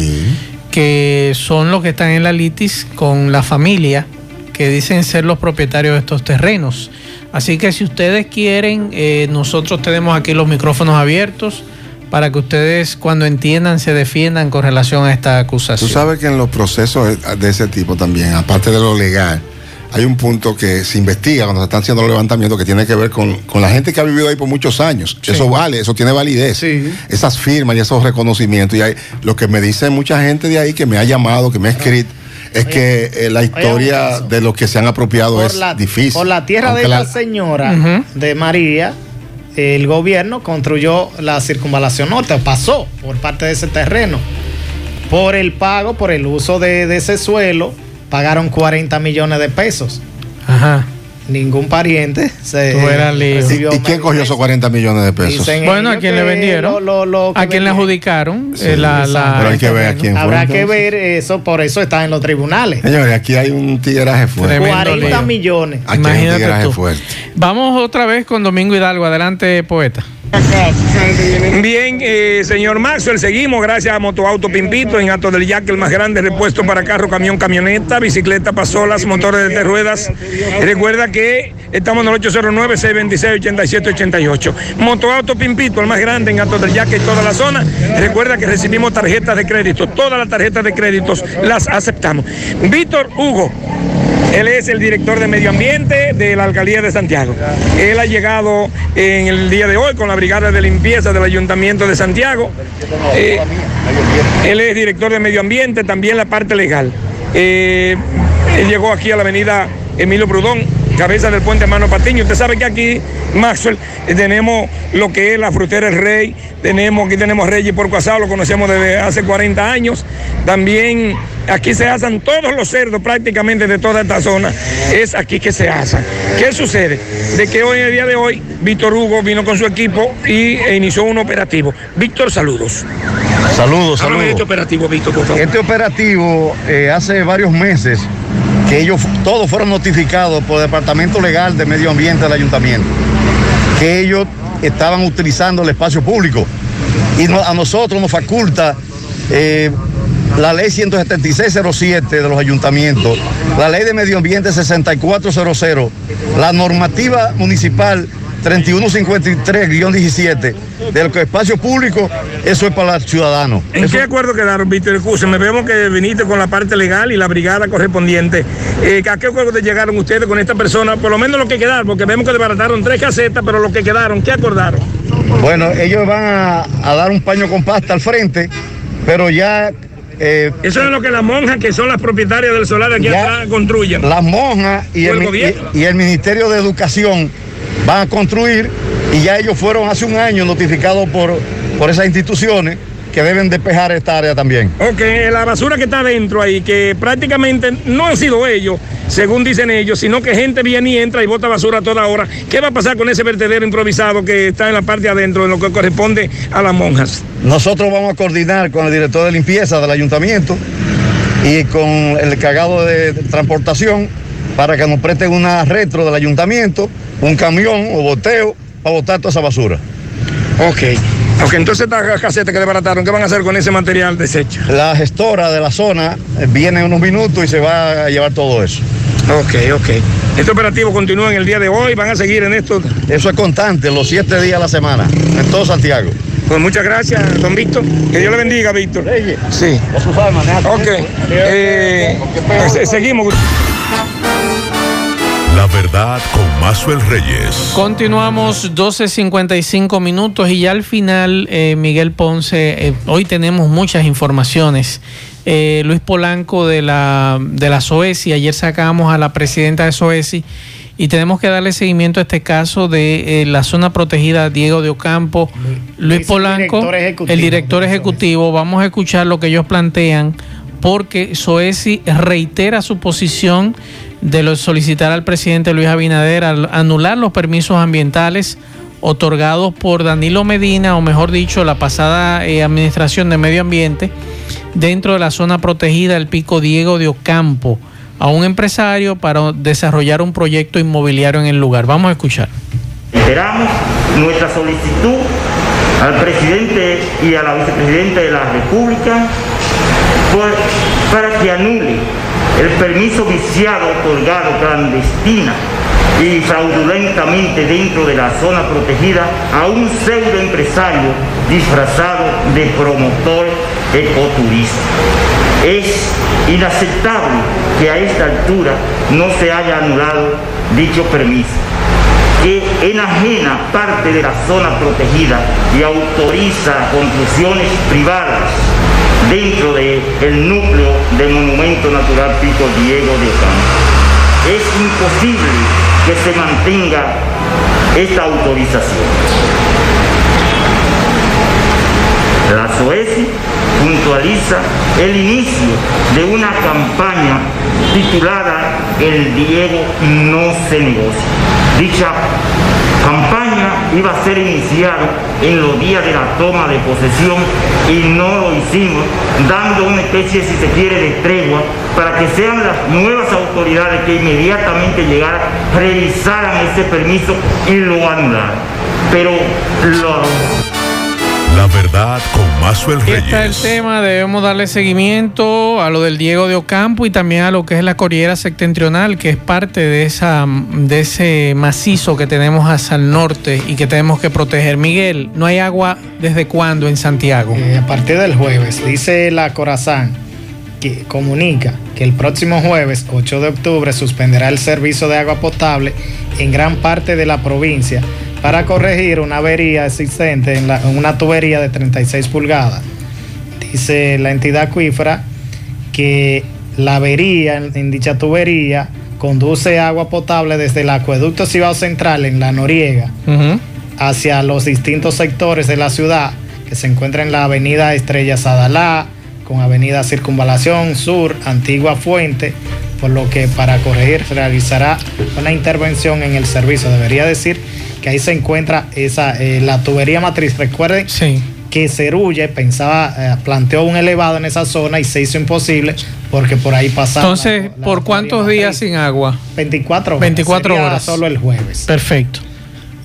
que son los que están en la litis con la familia que dicen ser los propietarios de estos terrenos. Así que si ustedes quieren, eh, nosotros tenemos aquí los micrófonos abiertos para que ustedes cuando entiendan se defiendan con relación a esta Tú acusación. sabes que en los procesos de ese tipo también, aparte de lo legal, hay un punto que se investiga cuando se están haciendo los levantamientos que tiene que ver con, con la gente que ha vivido ahí por muchos años. Sí. Eso vale, eso tiene validez. Esas firmas y esos reconocimientos. Y hay, lo que me dice mucha gente de ahí que me ha llamado, que me ha escrito, es que eh, la historia de los que se han apropiado por es la, difícil. Por la tierra Aunque de la- la señora de María, el gobierno construyó la circunvalación norte, pasó por parte de ese terreno. Por el pago, por el uso de, de ese suelo, pagaron 40 millones de pesos. Ajá. Ningún pariente se recibió ¿Y quién cogió esos 40 millones de pesos? Dicen Bueno, a quien le vendieron, lo- lo- lo a quien le adjudicaron eh, la, la- Pero hay que ver a quién fue, Habrá que ver eso, por eso está en los tribunales. Señores, aquí hay un tigraje fuerte. Tremendo 40 lío. millones. Aquí hay un Imagínate tú. fuerte. Vamos otra vez con Domingo Hidalgo. Adelante, poeta. Bien, eh, señor Maxwell, seguimos gracias a Motoauto Pimpito en Alto del Yaque, el más grande repuesto para carro, camión, camioneta, bicicleta, pasolas, motores de ruedas. Recuerda que estamos en el 809-626-8788. Motoauto Pimpito, el más grande en Alto del Yaque y toda la zona. Recuerda que recibimos tarjetas de crédito, todas las tarjetas de créditos las aceptamos. Víctor Hugo. Él es el director de Medio Ambiente de la Alcaldía de Santiago. Él ha llegado en el día de hoy con la Brigada de Limpieza del Ayuntamiento de Santiago. Eh, él es director de Medio Ambiente, también la parte legal. Eh, él llegó aquí a la avenida Emilio Prudón, cabeza del puente Mano Patiño. Usted sabe que aquí, Maxwell, tenemos lo que es la frutera El Rey, tenemos, aquí tenemos Reyes por Asado, lo conocemos desde hace 40 años. También aquí se asan todos los cerdos prácticamente de toda esta zona. Es aquí que se asan. ¿Qué sucede? De que hoy, en el día de hoy, Víctor Hugo vino con su equipo y e inició un operativo. Víctor, saludos. Saludos, Háblame de saludos. este operativo, Víctor, por favor. Este operativo eh, hace varios meses que ellos todos fueron notificados por el Departamento Legal de Medio Ambiente del Ayuntamiento, que ellos estaban utilizando el espacio público. Y a nosotros nos faculta eh, la ley 17607 de los ayuntamientos, la ley de medio ambiente 6400, la normativa municipal 3153-17 del espacio público, eso es para el ciudadano. ¿En qué acuerdo quedaron, Víctor? Me vemos que viniste con la parte legal y la brigada correspondiente. Eh, ¿A qué acuerdo llegaron ustedes con esta persona? Por lo menos lo que quedaron, porque vemos que desbarataron tres casetas, pero lo que quedaron, ¿qué acordaron? Bueno, ellos van a, a dar un paño con pasta al frente, pero ya... eh, Eso es lo que las monjas, que son las propietarias del solar de aquí Ya atrás, construyen. las monjas y ¿O el, el y el Ministerio de Educación van a construir y ya ellos fueron hace un año notificados por, por esas instituciones que deben despejar esta área también. Ok, la basura que está adentro ahí, que prácticamente no han sido ellos, según dicen ellos, sino que gente viene y entra y bota basura a toda hora. ¿Qué va a pasar con ese vertedero improvisado que está en la parte de adentro, en lo que corresponde a las monjas? Nosotros vamos a coordinar con el director de limpieza del ayuntamiento y con el cargado de transportación para que nos presten una retro del ayuntamiento, un camión o boteo para botar toda esa basura. Ok. Ok, entonces esta caseta que desbarataron, ¿qué van a hacer con ese material desecho? La gestora de la zona eh, viene en unos minutos y se va a llevar todo eso. Ok, ok. Este operativo continúa en el día de hoy, van a seguir en esto. Eso es constante, los siete días a la semana, en todo Santiago. Pues muchas gracias, don Víctor. Que Dios le bendiga, Víctor. Sí. Ok. Eh, se- seguimos. La verdad con Maxwell Reyes. Continuamos 12.55 minutos y ya al final, eh, Miguel Ponce, eh, hoy tenemos muchas informaciones. Eh, Luis Polanco de la, de la SOESI, ayer sacamos a la presidenta de SOESI y tenemos que darle seguimiento a este caso de eh, la zona protegida Diego de Ocampo. Luis Polanco, director ejecutivo. el director ejecutivo, vamos a escuchar lo que ellos plantean porque SOESI reitera su posición de solicitar al presidente Luis Abinader anular los permisos ambientales otorgados por Danilo Medina, o mejor dicho, la pasada eh, administración de medio ambiente, dentro de la zona protegida el Pico Diego de Ocampo, a un empresario para desarrollar un proyecto inmobiliario en el lugar. Vamos a escuchar. Reiteramos nuestra solicitud al presidente y a la vicepresidenta de la República por- para que anule el permiso viciado otorgado clandestina y fraudulentamente dentro de la zona protegida a un pseudo empresario disfrazado de promotor ecoturista. Es inaceptable que a esta altura no se haya anulado dicho permiso que enajena parte de la zona protegida y autoriza construcciones privadas dentro del núcleo del Monumento Natural Pico Diego de Ocampo. Es imposible que se mantenga esta autorización. La SOESI puntualiza el inicio de una campaña titulada El Diego no se negocia. Dicha campaña iba a ser iniciada en los días de la toma de posesión y no lo hicimos, dando una especie, si se quiere, de tregua para que sean las nuevas autoridades que inmediatamente llegaran, revisaran ese permiso y lo anularan. Pero lo la verdad con Mazuel Aquí Reyes. está el tema, debemos darle seguimiento a lo del Diego de Ocampo y también a lo que es la Cordillera Septentrional, que es parte de, esa, de ese macizo que tenemos hacia el norte y que tenemos que proteger. Miguel, ¿no hay agua desde cuándo en Santiago? Eh, a partir del jueves, dice la Corazán, que comunica que el próximo jueves, 8 de octubre, suspenderá el servicio de agua potable en gran parte de la provincia para corregir una avería existente en, en una tubería de 36 pulgadas. Dice la entidad acuífera que la avería en, en dicha tubería conduce agua potable desde el acueducto Cibao Central en la Noriega hacia los distintos sectores de la ciudad que se encuentra en la avenida Estrella Sadalá, con avenida Circunvalación Sur, Antigua Fuente, por lo que para corregir realizará una intervención en el servicio. Debería decir que ahí se encuentra esa eh, la tubería matriz. Recuerden que Cerulle pensaba, eh, planteó un elevado en esa zona y se hizo imposible porque por ahí pasaba. Entonces, ¿por cuántos días sin agua? 24 horas. 24 Sería horas. Solo el jueves. Perfecto.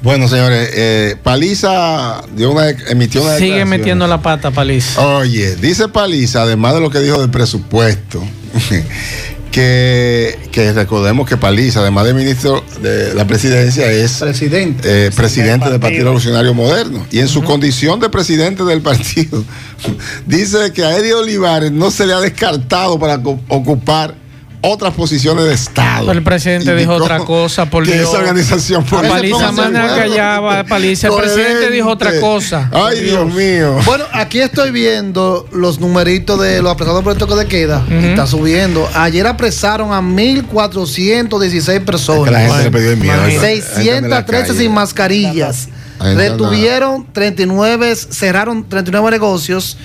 Bueno, señores, eh, Paliza dio una, emitió una Sigue metiendo la pata, Paliza. Oye, dice Paliza, además de lo que dijo del presupuesto, que, que recordemos que Paliza, además de ministro de la presidencia, es presidente, eh, presidente del Partido Revolucionario Moderno. Y en su condición de presidente del partido, dice que a Eddie Olivares no se le ha descartado para ocupar otras posiciones de Estado. Pero el presidente dijo otra cosa, por que Dios. esa organización A Paliza manda callaba, Paliza. El presidente dijo otra cosa. Ay, Dios mío. Bueno, aquí estoy viendo los numeritos de los apresados por el toque de queda. Está subiendo. Ayer apresaron a 1.416 personas. que la gente le perdió el miedo. Imagínate. La gente anda en la 613 calle. sin mascarillas. Retuvieron 39, cerraron 39 negocios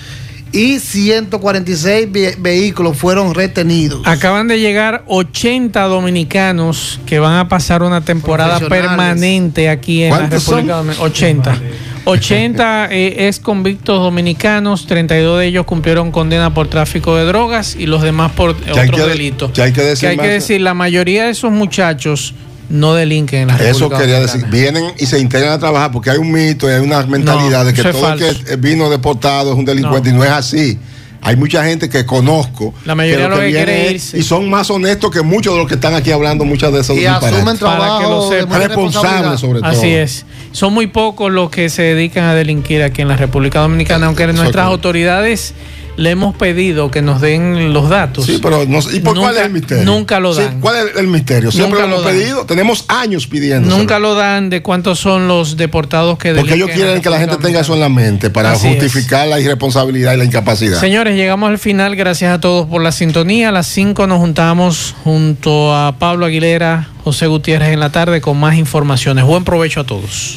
y 146 ve- vehículos fueron retenidos. Acaban de llegar 80 dominicanos que van a pasar una temporada permanente aquí en la ¿Cuántos República son? Dominicana. 80. 80 eh, es convictos dominicanos, 32 de ellos cumplieron condena por tráfico de drogas y los demás por Que hay otros que- delitos. que hay que decir hay que decir, la mayoría de esos muchachos no delinquen en la Eso República quería Dominicana. decir, vienen y se integran a trabajar porque hay un mito y hay una mentalidad de que eso todo el que vino deportado es un delincuente y no es así. Hay mucha gente que conozco. La mayoría lo que quiere viene irse. Y son más honestos que muchos de los que están aquí hablando muchas de esos Y asumen Para que lo trabajo Responsables sobre todo. Así es. Son muy pocos los que se dedican a delinquir aquí en la República Dominicana, aunque Eso nuestras es- autoridades le hemos pedido que nos den los datos. Sí, pero no ¿y por cuál es el misterio? Nunca lo Sí, dan. ¿Cuál es el misterio? Siempre Nunca lo hemos pedido. Tenemos años pidiendo. Nunca lo dan de cuántos son los deportados que Porque ellos quieren que la gente tenga eso en la mente para Así es. justificar la irresponsabilidad y la incapacidad. Señores, llegamos al final. Gracias a todos por la sintonía. A las 5 nos juntamos junto a Pablo Aguilera, José Gutiérrez en la tarde con más informaciones. Buen provecho a todos.